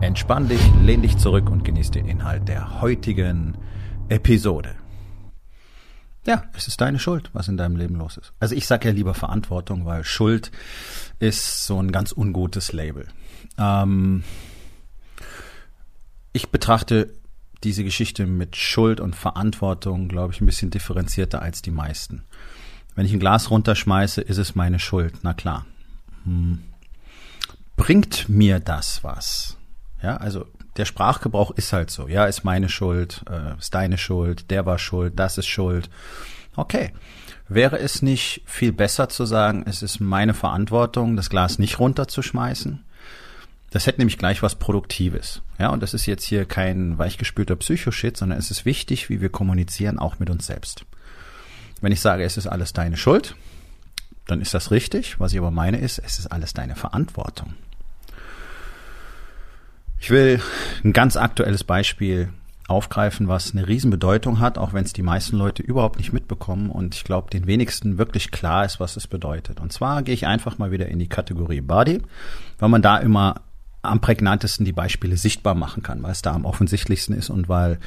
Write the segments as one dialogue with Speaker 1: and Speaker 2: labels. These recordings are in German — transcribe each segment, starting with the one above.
Speaker 1: Entspann dich, lehn dich zurück und genieß den Inhalt der heutigen Episode. Ja, es ist deine Schuld, was in deinem Leben los ist. Also ich sage ja lieber Verantwortung, weil Schuld ist so ein ganz ungutes Label. Ähm, ich betrachte diese Geschichte mit Schuld und Verantwortung, glaube ich, ein bisschen differenzierter als die meisten. Wenn ich ein Glas runterschmeiße, ist es meine Schuld. Na klar. Hm. Bringt mir das was? Ja, also der Sprachgebrauch ist halt so. Ja, ist meine Schuld, äh, ist deine Schuld, der war schuld, das ist schuld. Okay. Wäre es nicht viel besser zu sagen, es ist meine Verantwortung, das Glas nicht runterzuschmeißen? Das hätte nämlich gleich was Produktives. Ja, und das ist jetzt hier kein weichgespülter Psychoshit, sondern es ist wichtig, wie wir kommunizieren, auch mit uns selbst. Wenn ich sage, es ist alles deine Schuld, dann ist das richtig. Was ich aber meine ist, es ist alles deine Verantwortung. Ich will ein ganz aktuelles Beispiel aufgreifen, was eine Riesenbedeutung hat, auch wenn es die meisten Leute überhaupt nicht mitbekommen und ich glaube, den wenigsten wirklich klar ist, was es bedeutet. Und zwar gehe ich einfach mal wieder in die Kategorie Body, weil man da immer am prägnantesten die Beispiele sichtbar machen kann, weil es da am offensichtlichsten ist und weil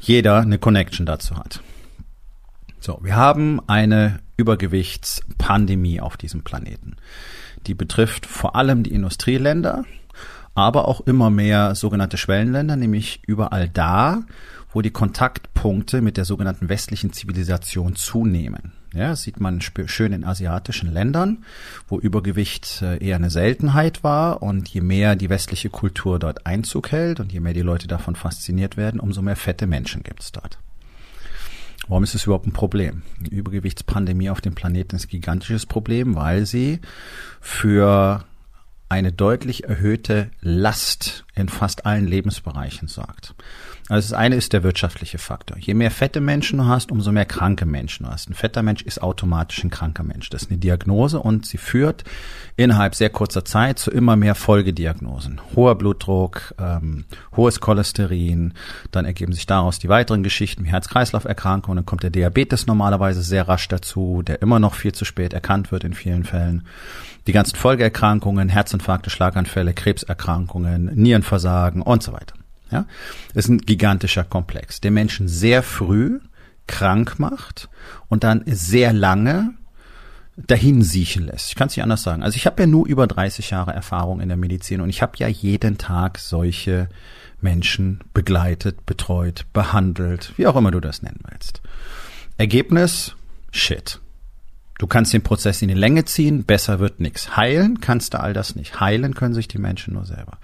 Speaker 1: jeder eine Connection dazu hat. So, wir haben eine Übergewichtspandemie auf diesem Planeten. Die betrifft vor allem die Industrieländer, aber auch immer mehr sogenannte Schwellenländer, nämlich überall da, wo die Kontaktpunkte mit der sogenannten westlichen Zivilisation zunehmen. Ja, das sieht man schön in asiatischen Ländern, wo Übergewicht äh, eher eine Seltenheit war und je mehr die westliche Kultur dort Einzug hält und je mehr die Leute davon fasziniert werden, umso mehr fette Menschen gibt es dort. Warum ist es überhaupt ein Problem? Die Übergewichtspandemie auf dem Planeten ist ein gigantisches Problem, weil sie für eine deutlich erhöhte Last in fast allen Lebensbereichen sorgt. Also das eine ist der wirtschaftliche Faktor. Je mehr fette Menschen du hast, umso mehr kranke Menschen du hast. Ein fetter Mensch ist automatisch ein kranker Mensch. Das ist eine Diagnose und sie führt innerhalb sehr kurzer Zeit zu immer mehr Folgediagnosen. Hoher Blutdruck, ähm, hohes Cholesterin, dann ergeben sich daraus die weiteren Geschichten wie Herz-Kreislauf-Erkrankungen, dann kommt der Diabetes normalerweise sehr rasch dazu, der immer noch viel zu spät erkannt wird in vielen Fällen. Die ganzen Folgeerkrankungen, Herzinfarkte, Schlaganfälle, Krebserkrankungen, Nierenversagen und so weiter. Ja, ist ein gigantischer Komplex, der Menschen sehr früh krank macht und dann sehr lange dahin siechen lässt. Ich kann es nicht anders sagen. Also ich habe ja nur über 30 Jahre Erfahrung in der Medizin und ich habe ja jeden Tag solche Menschen begleitet, betreut, behandelt, wie auch immer du das nennen willst. Ergebnis, shit. Du kannst den Prozess in die Länge ziehen, besser wird nichts. Heilen kannst du all das nicht. Heilen können sich die Menschen nur selber.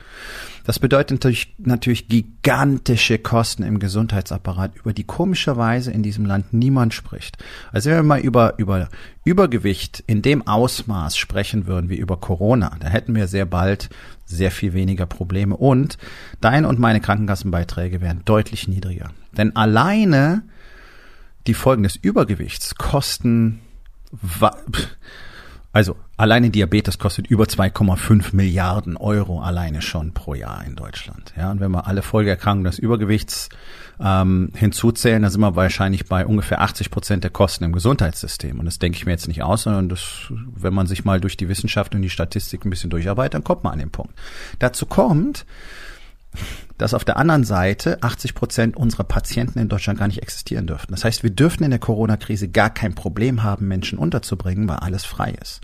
Speaker 1: Das bedeutet natürlich, natürlich gigantische Kosten im Gesundheitsapparat, über die komischerweise in diesem Land niemand spricht. Also wenn wir mal über, über Übergewicht in dem Ausmaß sprechen würden wie über Corona, da hätten wir sehr bald sehr viel weniger Probleme und dein und meine Krankenkassenbeiträge wären deutlich niedriger. Denn alleine die Folgen des Übergewichts kosten also alleine Diabetes kostet über 2,5 Milliarden Euro alleine schon pro Jahr in Deutschland. Ja, und wenn wir alle Folgeerkrankungen des Übergewichts ähm, hinzuzählen, dann sind wir wahrscheinlich bei ungefähr 80 Prozent der Kosten im Gesundheitssystem. Und das denke ich mir jetzt nicht aus, sondern das, wenn man sich mal durch die Wissenschaft und die Statistik ein bisschen durcharbeitet, dann kommt man an den Punkt. Dazu kommt, dass auf der anderen Seite 80 Prozent unserer Patienten in Deutschland gar nicht existieren dürften. Das heißt, wir dürften in der Corona-Krise gar kein Problem haben, Menschen unterzubringen, weil alles frei ist.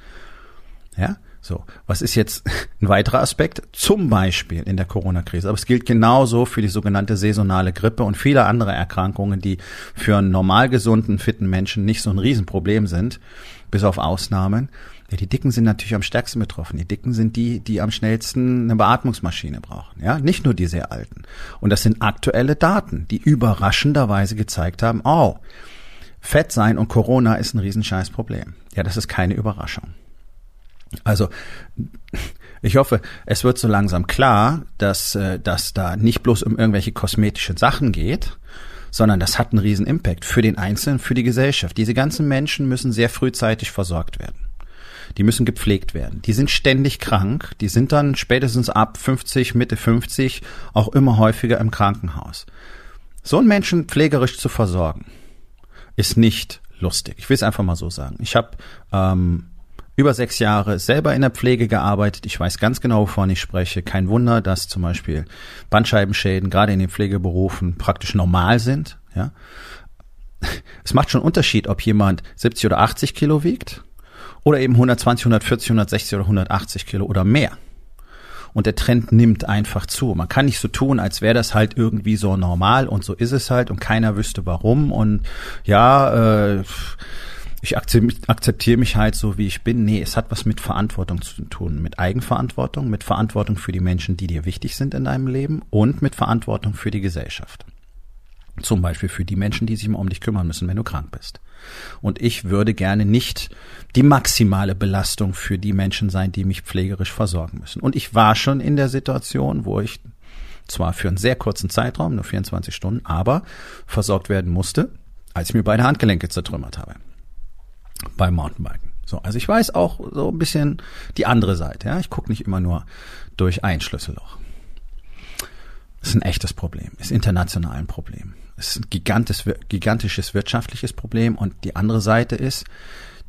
Speaker 1: Ja, so. Was ist jetzt ein weiterer Aspekt? Zum Beispiel in der Corona-Krise. Aber es gilt genauso für die sogenannte saisonale Grippe und viele andere Erkrankungen, die für einen normal gesunden, fitten Menschen nicht so ein Riesenproblem sind, bis auf Ausnahmen. Ja, die Dicken sind natürlich am stärksten betroffen. Die Dicken sind die, die am schnellsten eine Beatmungsmaschine brauchen. Ja, nicht nur die sehr alten. Und das sind aktuelle Daten, die überraschenderweise gezeigt haben, oh, Fett sein und Corona ist ein Riesenscheißproblem. Ja, das ist keine Überraschung. Also, Ich hoffe, es wird so langsam klar, dass, äh, dass da nicht bloß um irgendwelche kosmetischen Sachen geht, sondern das hat einen riesen Impact für den Einzelnen, für die Gesellschaft. Diese ganzen Menschen müssen sehr frühzeitig versorgt werden. Die müssen gepflegt werden. Die sind ständig krank. Die sind dann spätestens ab 50, Mitte 50 auch immer häufiger im Krankenhaus. So einen Menschen pflegerisch zu versorgen, ist nicht lustig. Ich will es einfach mal so sagen. Ich habe ähm, über sechs Jahre selber in der Pflege gearbeitet. Ich weiß ganz genau, wovon ich spreche. Kein Wunder, dass zum Beispiel Bandscheibenschäden gerade in den Pflegeberufen praktisch normal sind. Ja, es macht schon Unterschied, ob jemand 70 oder 80 Kilo wiegt oder eben 120, 140, 160 oder 180 Kilo oder mehr. Und der Trend nimmt einfach zu. Man kann nicht so tun, als wäre das halt irgendwie so normal und so ist es halt und keiner wüsste warum und ja, äh, ich akzeptiere mich halt so, wie ich bin. Nee, es hat was mit Verantwortung zu tun, mit Eigenverantwortung, mit Verantwortung für die Menschen, die dir wichtig sind in deinem Leben und mit Verantwortung für die Gesellschaft. Zum Beispiel für die Menschen, die sich mal um dich kümmern müssen, wenn du krank bist. Und ich würde gerne nicht die maximale Belastung für die Menschen sein, die mich pflegerisch versorgen müssen. Und ich war schon in der Situation, wo ich zwar für einen sehr kurzen Zeitraum, nur 24 Stunden, aber versorgt werden musste, als ich mir beide Handgelenke zertrümmert habe beim Mountainbiken. So, also ich weiß auch so ein bisschen die andere Seite. Ja, ich gucke nicht immer nur durch ein Schlüsselloch. Ist ein echtes Problem, ist international ein Problem. Ist ein gigantisch, gigantisches wirtschaftliches Problem und die andere Seite ist,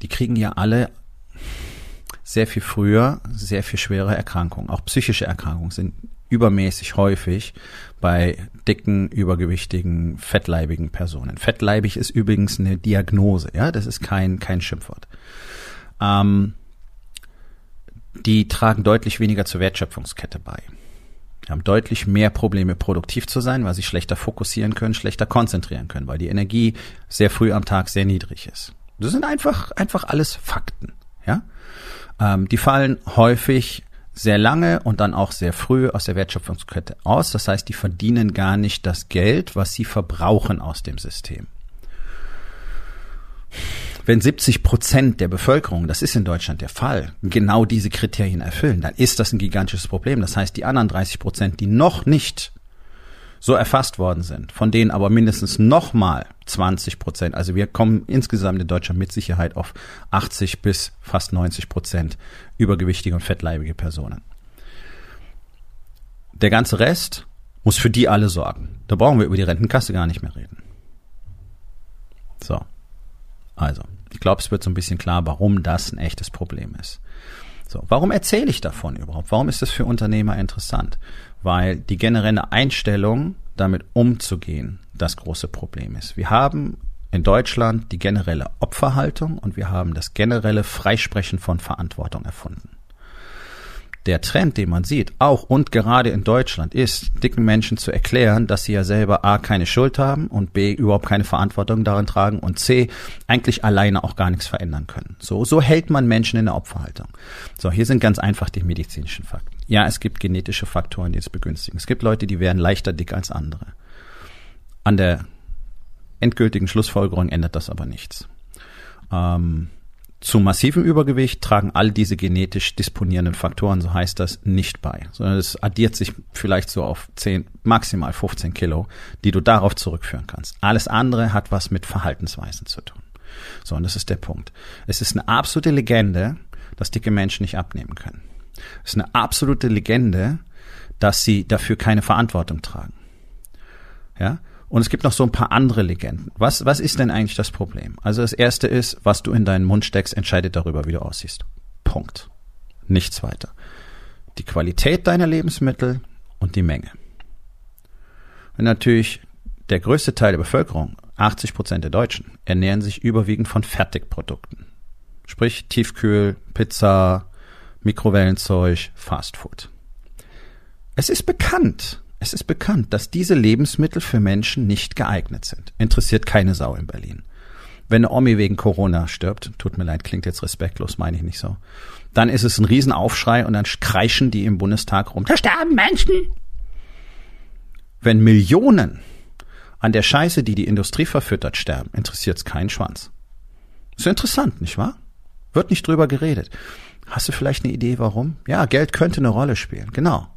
Speaker 1: die kriegen ja alle sehr viel früher sehr viel schwere Erkrankungen. Auch psychische Erkrankungen sind übermäßig häufig bei dicken, übergewichtigen, fettleibigen Personen. Fettleibig ist übrigens eine Diagnose, ja, das ist kein, kein Schimpfwort. Ähm, die tragen deutlich weniger zur Wertschöpfungskette bei. Haben deutlich mehr Probleme, produktiv zu sein, weil sie schlechter fokussieren können, schlechter konzentrieren können, weil die Energie sehr früh am Tag sehr niedrig ist. Das sind einfach, einfach alles Fakten, ja. Ähm, die fallen häufig sehr lange und dann auch sehr früh aus der Wertschöpfungskette aus. Das heißt, die verdienen gar nicht das Geld, was sie verbrauchen aus dem System. Wenn 70 Prozent der Bevölkerung, das ist in Deutschland der Fall, genau diese Kriterien erfüllen, dann ist das ein gigantisches Problem. Das heißt, die anderen 30 Prozent, die noch nicht so erfasst worden sind, von denen aber mindestens nochmal 20 Prozent, also wir kommen insgesamt in Deutschland mit Sicherheit auf 80 bis fast 90 Prozent übergewichtige und fettleibige Personen. Der ganze Rest muss für die alle sorgen. Da brauchen wir über die Rentenkasse gar nicht mehr reden. So. Also, ich glaube, es wird so ein bisschen klar, warum das ein echtes Problem ist. So, warum erzähle ich davon überhaupt? Warum ist das für Unternehmer interessant? Weil die generelle Einstellung, damit umzugehen, das große Problem ist. Wir haben in Deutschland die generelle Opferhaltung und wir haben das generelle Freisprechen von Verantwortung erfunden der Trend, den man sieht, auch und gerade in Deutschland, ist, dicken Menschen zu erklären, dass sie ja selber A, keine Schuld haben und B, überhaupt keine Verantwortung darin tragen und C, eigentlich alleine auch gar nichts verändern können. So, so hält man Menschen in der Opferhaltung. So, hier sind ganz einfach die medizinischen Fakten. Ja, es gibt genetische Faktoren, die es begünstigen. Es gibt Leute, die werden leichter dick als andere. An der endgültigen Schlussfolgerung ändert das aber nichts. Ähm, zu massivem Übergewicht tragen all diese genetisch disponierenden Faktoren, so heißt das, nicht bei, sondern es addiert sich vielleicht so auf 10, maximal 15 Kilo, die du darauf zurückführen kannst. Alles andere hat was mit Verhaltensweisen zu tun. So, und das ist der Punkt. Es ist eine absolute Legende, dass dicke Menschen nicht abnehmen können. Es ist eine absolute Legende, dass sie dafür keine Verantwortung tragen. Ja, und es gibt noch so ein paar andere Legenden. Was, was ist denn eigentlich das Problem? Also das erste ist, was du in deinen Mund steckst, entscheidet darüber, wie du aussiehst. Punkt. Nichts weiter. Die Qualität deiner Lebensmittel und die Menge. Und natürlich der größte Teil der Bevölkerung, 80 Prozent der Deutschen, ernähren sich überwiegend von Fertigprodukten. Sprich Tiefkühl, Pizza, Mikrowellenzeug, Fastfood. Es ist bekannt, es ist bekannt, dass diese Lebensmittel für Menschen nicht geeignet sind. Interessiert keine Sau in Berlin. Wenn eine Omi wegen Corona stirbt, tut mir leid, klingt jetzt respektlos, meine ich nicht so, dann ist es ein Riesenaufschrei und dann kreischen die im Bundestag rum. Da sterben Menschen! Wenn Millionen an der Scheiße, die die Industrie verfüttert, sterben, interessiert es keinen Schwanz. Ist interessant, nicht wahr? Wird nicht drüber geredet. Hast du vielleicht eine Idee, warum? Ja, Geld könnte eine Rolle spielen. Genau.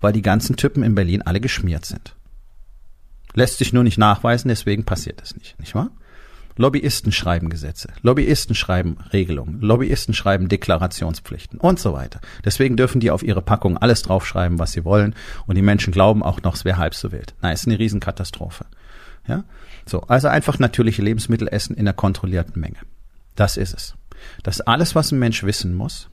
Speaker 1: Weil die ganzen Typen in Berlin alle geschmiert sind. Lässt sich nur nicht nachweisen, deswegen passiert es nicht, nicht wahr? Lobbyisten schreiben Gesetze, Lobbyisten schreiben Regelungen, Lobbyisten schreiben Deklarationspflichten und so weiter. Deswegen dürfen die auf ihre Packung alles draufschreiben, was sie wollen und die Menschen glauben auch noch, es wäre halb so wild. Nein, ist eine Riesenkatastrophe. Ja? So, also einfach natürliche Lebensmittel essen in einer kontrollierten Menge. Das ist es. Das ist alles, was ein Mensch wissen muss,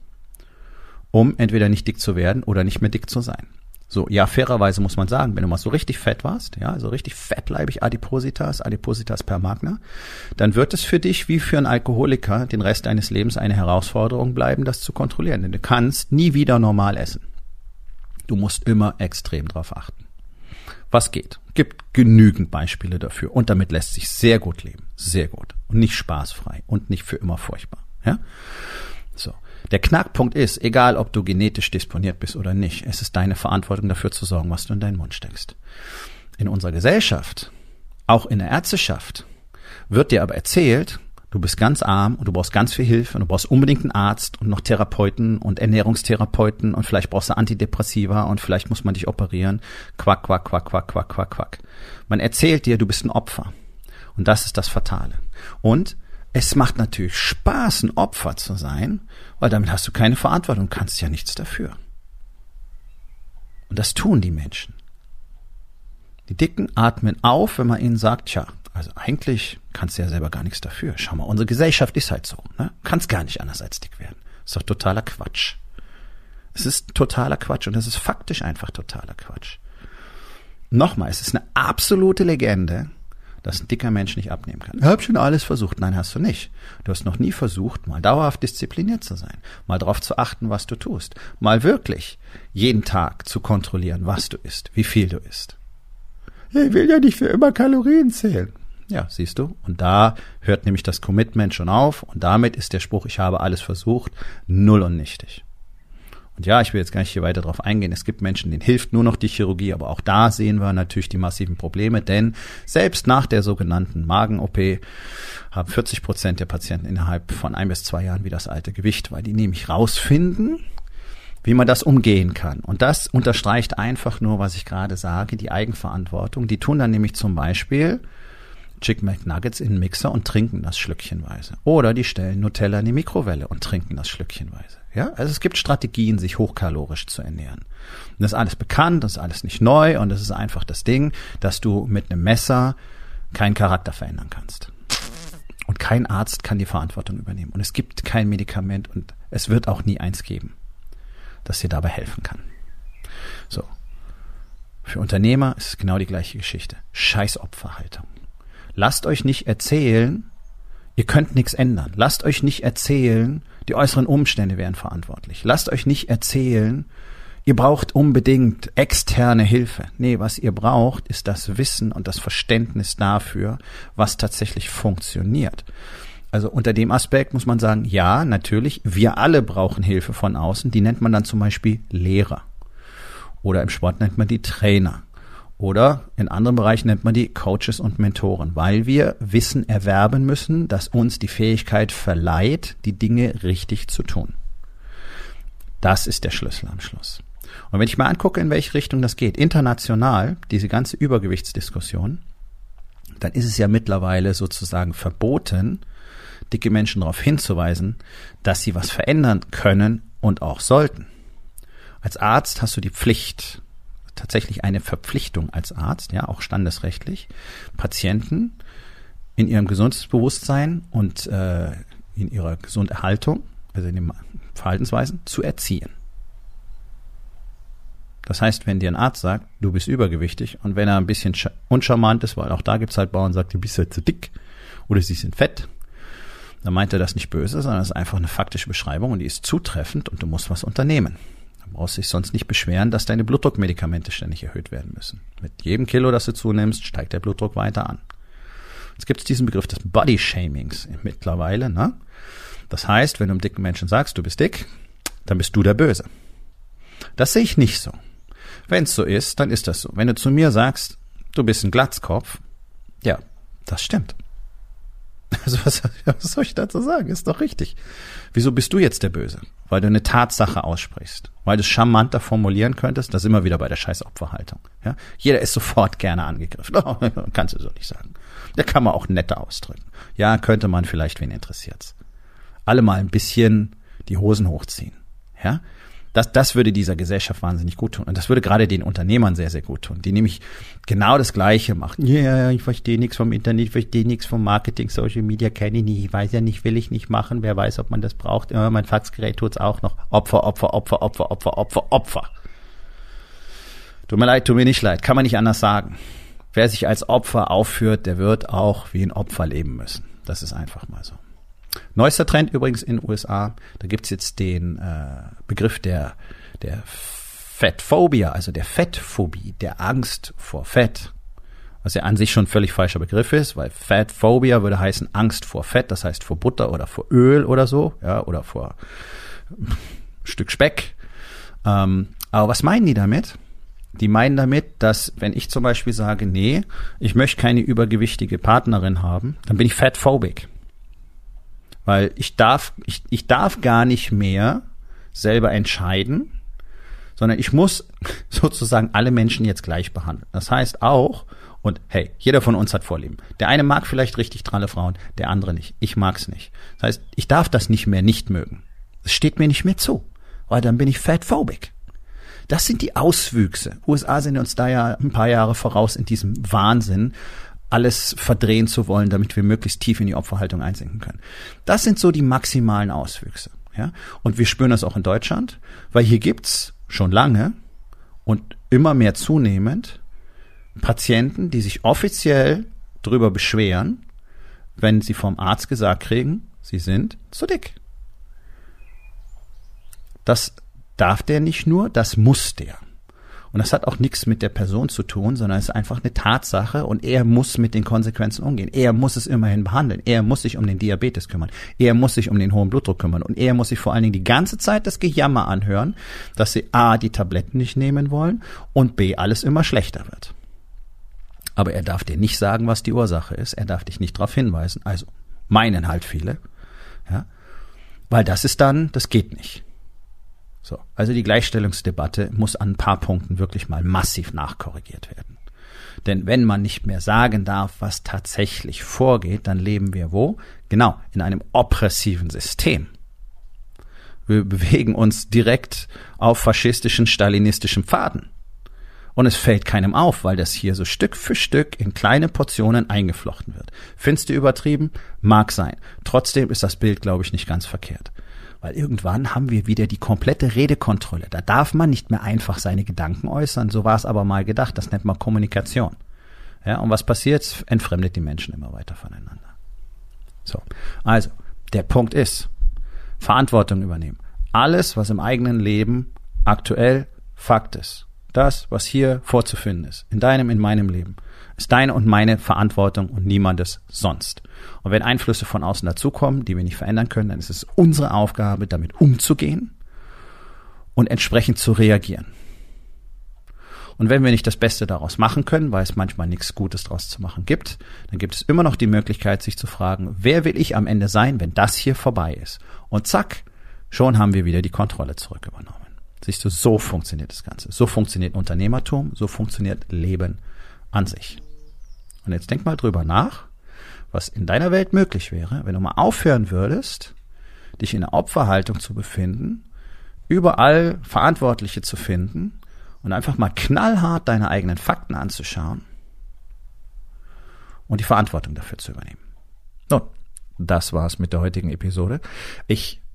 Speaker 1: um entweder nicht dick zu werden oder nicht mehr dick zu sein. So, ja, fairerweise muss man sagen, wenn du mal so richtig fett warst, ja, also richtig fettleibig Adipositas, Adipositas per Magna, dann wird es für dich wie für einen Alkoholiker den Rest deines Lebens eine Herausforderung bleiben, das zu kontrollieren. Denn du kannst nie wieder normal essen. Du musst immer extrem drauf achten. Was geht? Gibt genügend Beispiele dafür. Und damit lässt sich sehr gut leben. Sehr gut. Und nicht spaßfrei. Und nicht für immer furchtbar. Ja? Der Knackpunkt ist, egal ob du genetisch disponiert bist oder nicht, es ist deine Verantwortung dafür zu sorgen, was du in deinen Mund steckst. In unserer Gesellschaft, auch in der Ärzteschaft, wird dir aber erzählt, du bist ganz arm und du brauchst ganz viel Hilfe und du brauchst unbedingt einen Arzt und noch Therapeuten und Ernährungstherapeuten und vielleicht brauchst du Antidepressiva und vielleicht muss man dich operieren. Quack, quack, quack, quack, quack, quack, quack. Man erzählt dir, du bist ein Opfer. Und das ist das Fatale. Und es macht natürlich Spaß, ein Opfer zu sein, weil damit hast du keine Verantwortung, kannst ja nichts dafür. Und das tun die Menschen. Die Dicken atmen auf, wenn man ihnen sagt, tja, also eigentlich kannst du ja selber gar nichts dafür. Schau mal, unsere Gesellschaft ist halt so. Ne? Kannst gar nicht anders als dick werden. Ist doch totaler Quatsch. Es ist totaler Quatsch und es ist faktisch einfach totaler Quatsch. Nochmal, es ist eine absolute Legende, dass ein dicker Mensch nicht abnehmen kann. Ich habe schon alles versucht. Nein, hast du nicht. Du hast noch nie versucht, mal dauerhaft diszipliniert zu sein, mal darauf zu achten, was du tust, mal wirklich jeden Tag zu kontrollieren, was du isst, wie viel du isst. Ich will ja nicht für immer Kalorien zählen. Ja, siehst du. Und da hört nämlich das Commitment schon auf. Und damit ist der Spruch, ich habe alles versucht, null und nichtig. Und ja, ich will jetzt gar nicht hier weiter drauf eingehen. Es gibt Menschen, denen hilft nur noch die Chirurgie, aber auch da sehen wir natürlich die massiven Probleme, denn selbst nach der sogenannten Magen-OP haben 40 Prozent der Patienten innerhalb von ein bis zwei Jahren wieder das alte Gewicht, weil die nämlich rausfinden, wie man das umgehen kann. Und das unterstreicht einfach nur, was ich gerade sage, die Eigenverantwortung. Die tun dann nämlich zum Beispiel Chicken McNuggets in den Mixer und trinken das schlückchenweise. Oder die stellen Nutella in die Mikrowelle und trinken das schlückchenweise. Ja, also es gibt Strategien, sich hochkalorisch zu ernähren. Und das ist alles bekannt, das ist alles nicht neu und das ist einfach das Ding, dass du mit einem Messer keinen Charakter verändern kannst. Und kein Arzt kann die Verantwortung übernehmen. Und es gibt kein Medikament und es wird auch nie eins geben, das dir dabei helfen kann. So. Für Unternehmer ist es genau die gleiche Geschichte. Scheiß Opferhaltung. Lasst euch nicht erzählen, ihr könnt nichts ändern. Lasst euch nicht erzählen, die äußeren Umstände wären verantwortlich. Lasst euch nicht erzählen, ihr braucht unbedingt externe Hilfe. Nee, was ihr braucht, ist das Wissen und das Verständnis dafür, was tatsächlich funktioniert. Also unter dem Aspekt muss man sagen, ja, natürlich, wir alle brauchen Hilfe von außen. Die nennt man dann zum Beispiel Lehrer. Oder im Sport nennt man die Trainer. Oder in anderen Bereichen nennt man die Coaches und Mentoren, weil wir Wissen erwerben müssen, das uns die Fähigkeit verleiht, die Dinge richtig zu tun. Das ist der Schlüssel am Schluss. Und wenn ich mal angucke, in welche Richtung das geht, international, diese ganze Übergewichtsdiskussion, dann ist es ja mittlerweile sozusagen verboten, dicke Menschen darauf hinzuweisen, dass sie was verändern können und auch sollten. Als Arzt hast du die Pflicht, tatsächlich eine Verpflichtung als Arzt, ja, auch standesrechtlich, Patienten in ihrem Gesundheitsbewusstsein und äh, in ihrer Gesunderhaltung, also in den Verhaltensweisen, zu erziehen. Das heißt, wenn dir ein Arzt sagt, du bist übergewichtig und wenn er ein bisschen uncharmant ist, weil auch da gibt's halt Bauern, sagt, du bist halt zu dick oder sie sind fett, dann meint er das nicht böse, sondern es ist einfach eine faktische Beschreibung und die ist zutreffend und du musst was unternehmen brauchst dich sonst nicht beschweren, dass deine Blutdruckmedikamente ständig erhöht werden müssen. Mit jedem Kilo, das du zunimmst, steigt der Blutdruck weiter an. Jetzt gibt es diesen Begriff des Body Shamings mittlerweile. Ne? Das heißt, wenn du einem dicken Menschen sagst, du bist dick, dann bist du der Böse. Das sehe ich nicht so. Wenn es so ist, dann ist das so. Wenn du zu mir sagst, du bist ein Glatzkopf, ja, das stimmt. Also was, was soll ich dazu sagen? Ist doch richtig. Wieso bist du jetzt der Böse? Weil du eine Tatsache aussprichst. Weil du es charmanter formulieren könntest. Das immer wieder bei der scheiß Opferhaltung. Ja? Jeder ist sofort gerne angegriffen. Kannst du so nicht sagen. Da kann man auch netter ausdrücken. Ja, könnte man vielleicht, wen interessiert's. Alle mal ein bisschen die Hosen hochziehen. Ja? Das, das würde dieser Gesellschaft wahnsinnig gut tun. Und das würde gerade den Unternehmern sehr, sehr gut tun, die nämlich genau das Gleiche machen. Ja, yeah, ich verstehe nichts vom Internet, ich verstehe nichts vom Marketing, Social Media kenne ich nicht, ich weiß ja nicht, will ich nicht machen, wer weiß, ob man das braucht. Ja, mein Faxgerät tut's auch noch. Opfer, Opfer, Opfer, Opfer, Opfer, Opfer, Opfer. Tut mir leid, tut mir nicht leid, kann man nicht anders sagen. Wer sich als Opfer aufführt, der wird auch wie ein Opfer leben müssen. Das ist einfach mal so. Neuester Trend übrigens in den USA, da gibt's jetzt den äh, Begriff der, der Fettphobia, also der Fettphobie, der Angst vor Fett. Was ja an sich schon völlig falscher Begriff ist, weil Fettphobia würde heißen Angst vor Fett, das heißt vor Butter oder vor Öl oder so, ja, oder vor Stück Speck. Ähm, aber was meinen die damit? Die meinen damit, dass wenn ich zum Beispiel sage, nee, ich möchte keine übergewichtige Partnerin haben, dann bin ich fatphobic. Weil ich darf, ich, ich darf gar nicht mehr selber entscheiden, sondern ich muss sozusagen alle Menschen jetzt gleich behandeln. Das heißt auch, und hey, jeder von uns hat Vorlieben. Der eine mag vielleicht richtig tralle Frauen, der andere nicht. Ich mag's nicht. Das heißt, ich darf das nicht mehr nicht mögen. Es steht mir nicht mehr zu, weil dann bin ich fatphobic. Das sind die Auswüchse. USA sind uns da ja ein paar Jahre voraus in diesem Wahnsinn, alles verdrehen zu wollen, damit wir möglichst tief in die Opferhaltung einsinken können. Das sind so die maximalen Auswüchse. Ja? Und wir spüren das auch in Deutschland, weil hier gibt's schon lange und immer mehr zunehmend Patienten, die sich offiziell darüber beschweren, wenn sie vom Arzt gesagt kriegen, sie sind zu dick. Das darf der nicht nur, das muss der. Und das hat auch nichts mit der Person zu tun, sondern es ist einfach eine Tatsache und er muss mit den Konsequenzen umgehen. Er muss es immerhin behandeln. Er muss sich um den Diabetes kümmern. Er muss sich um den hohen Blutdruck kümmern. Und er muss sich vor allen Dingen die ganze Zeit das Gejammer anhören, dass sie A, die Tabletten nicht nehmen wollen und B, alles immer schlechter wird. Aber er darf dir nicht sagen, was die Ursache ist. Er darf dich nicht darauf hinweisen. Also meinen halt viele. Ja. Weil das ist dann, das geht nicht. So, also die Gleichstellungsdebatte muss an ein paar Punkten wirklich mal massiv nachkorrigiert werden. Denn wenn man nicht mehr sagen darf, was tatsächlich vorgeht, dann leben wir wo? Genau, in einem oppressiven System. Wir bewegen uns direkt auf faschistischen, stalinistischen Pfaden. Und es fällt keinem auf, weil das hier so Stück für Stück in kleine Portionen eingeflochten wird. Findest du übertrieben? Mag sein. Trotzdem ist das Bild, glaube ich, nicht ganz verkehrt. Weil irgendwann haben wir wieder die komplette Redekontrolle. Da darf man nicht mehr einfach seine Gedanken äußern. So war es aber mal gedacht. Das nennt man Kommunikation. Ja, und was passiert? Entfremdet die Menschen immer weiter voneinander. So. Also, der Punkt ist, Verantwortung übernehmen. Alles, was im eigenen Leben aktuell Fakt ist. Das, was hier vorzufinden ist. In deinem, in meinem Leben ist deine und meine Verantwortung und niemandes sonst. Und wenn Einflüsse von außen dazukommen, die wir nicht verändern können, dann ist es unsere Aufgabe, damit umzugehen und entsprechend zu reagieren. Und wenn wir nicht das Beste daraus machen können, weil es manchmal nichts Gutes daraus zu machen gibt, dann gibt es immer noch die Möglichkeit, sich zu fragen, wer will ich am Ende sein, wenn das hier vorbei ist? Und zack, schon haben wir wieder die Kontrolle zurückübernommen. Siehst du, so funktioniert das Ganze. So funktioniert Unternehmertum, so funktioniert Leben an sich. Und jetzt denk mal drüber nach, was in deiner Welt möglich wäre, wenn du mal aufhören würdest, dich in der Opferhaltung zu befinden, überall Verantwortliche zu finden und einfach mal knallhart deine eigenen Fakten anzuschauen und die Verantwortung dafür zu übernehmen. Nun, das war's mit der heutigen Episode. Ich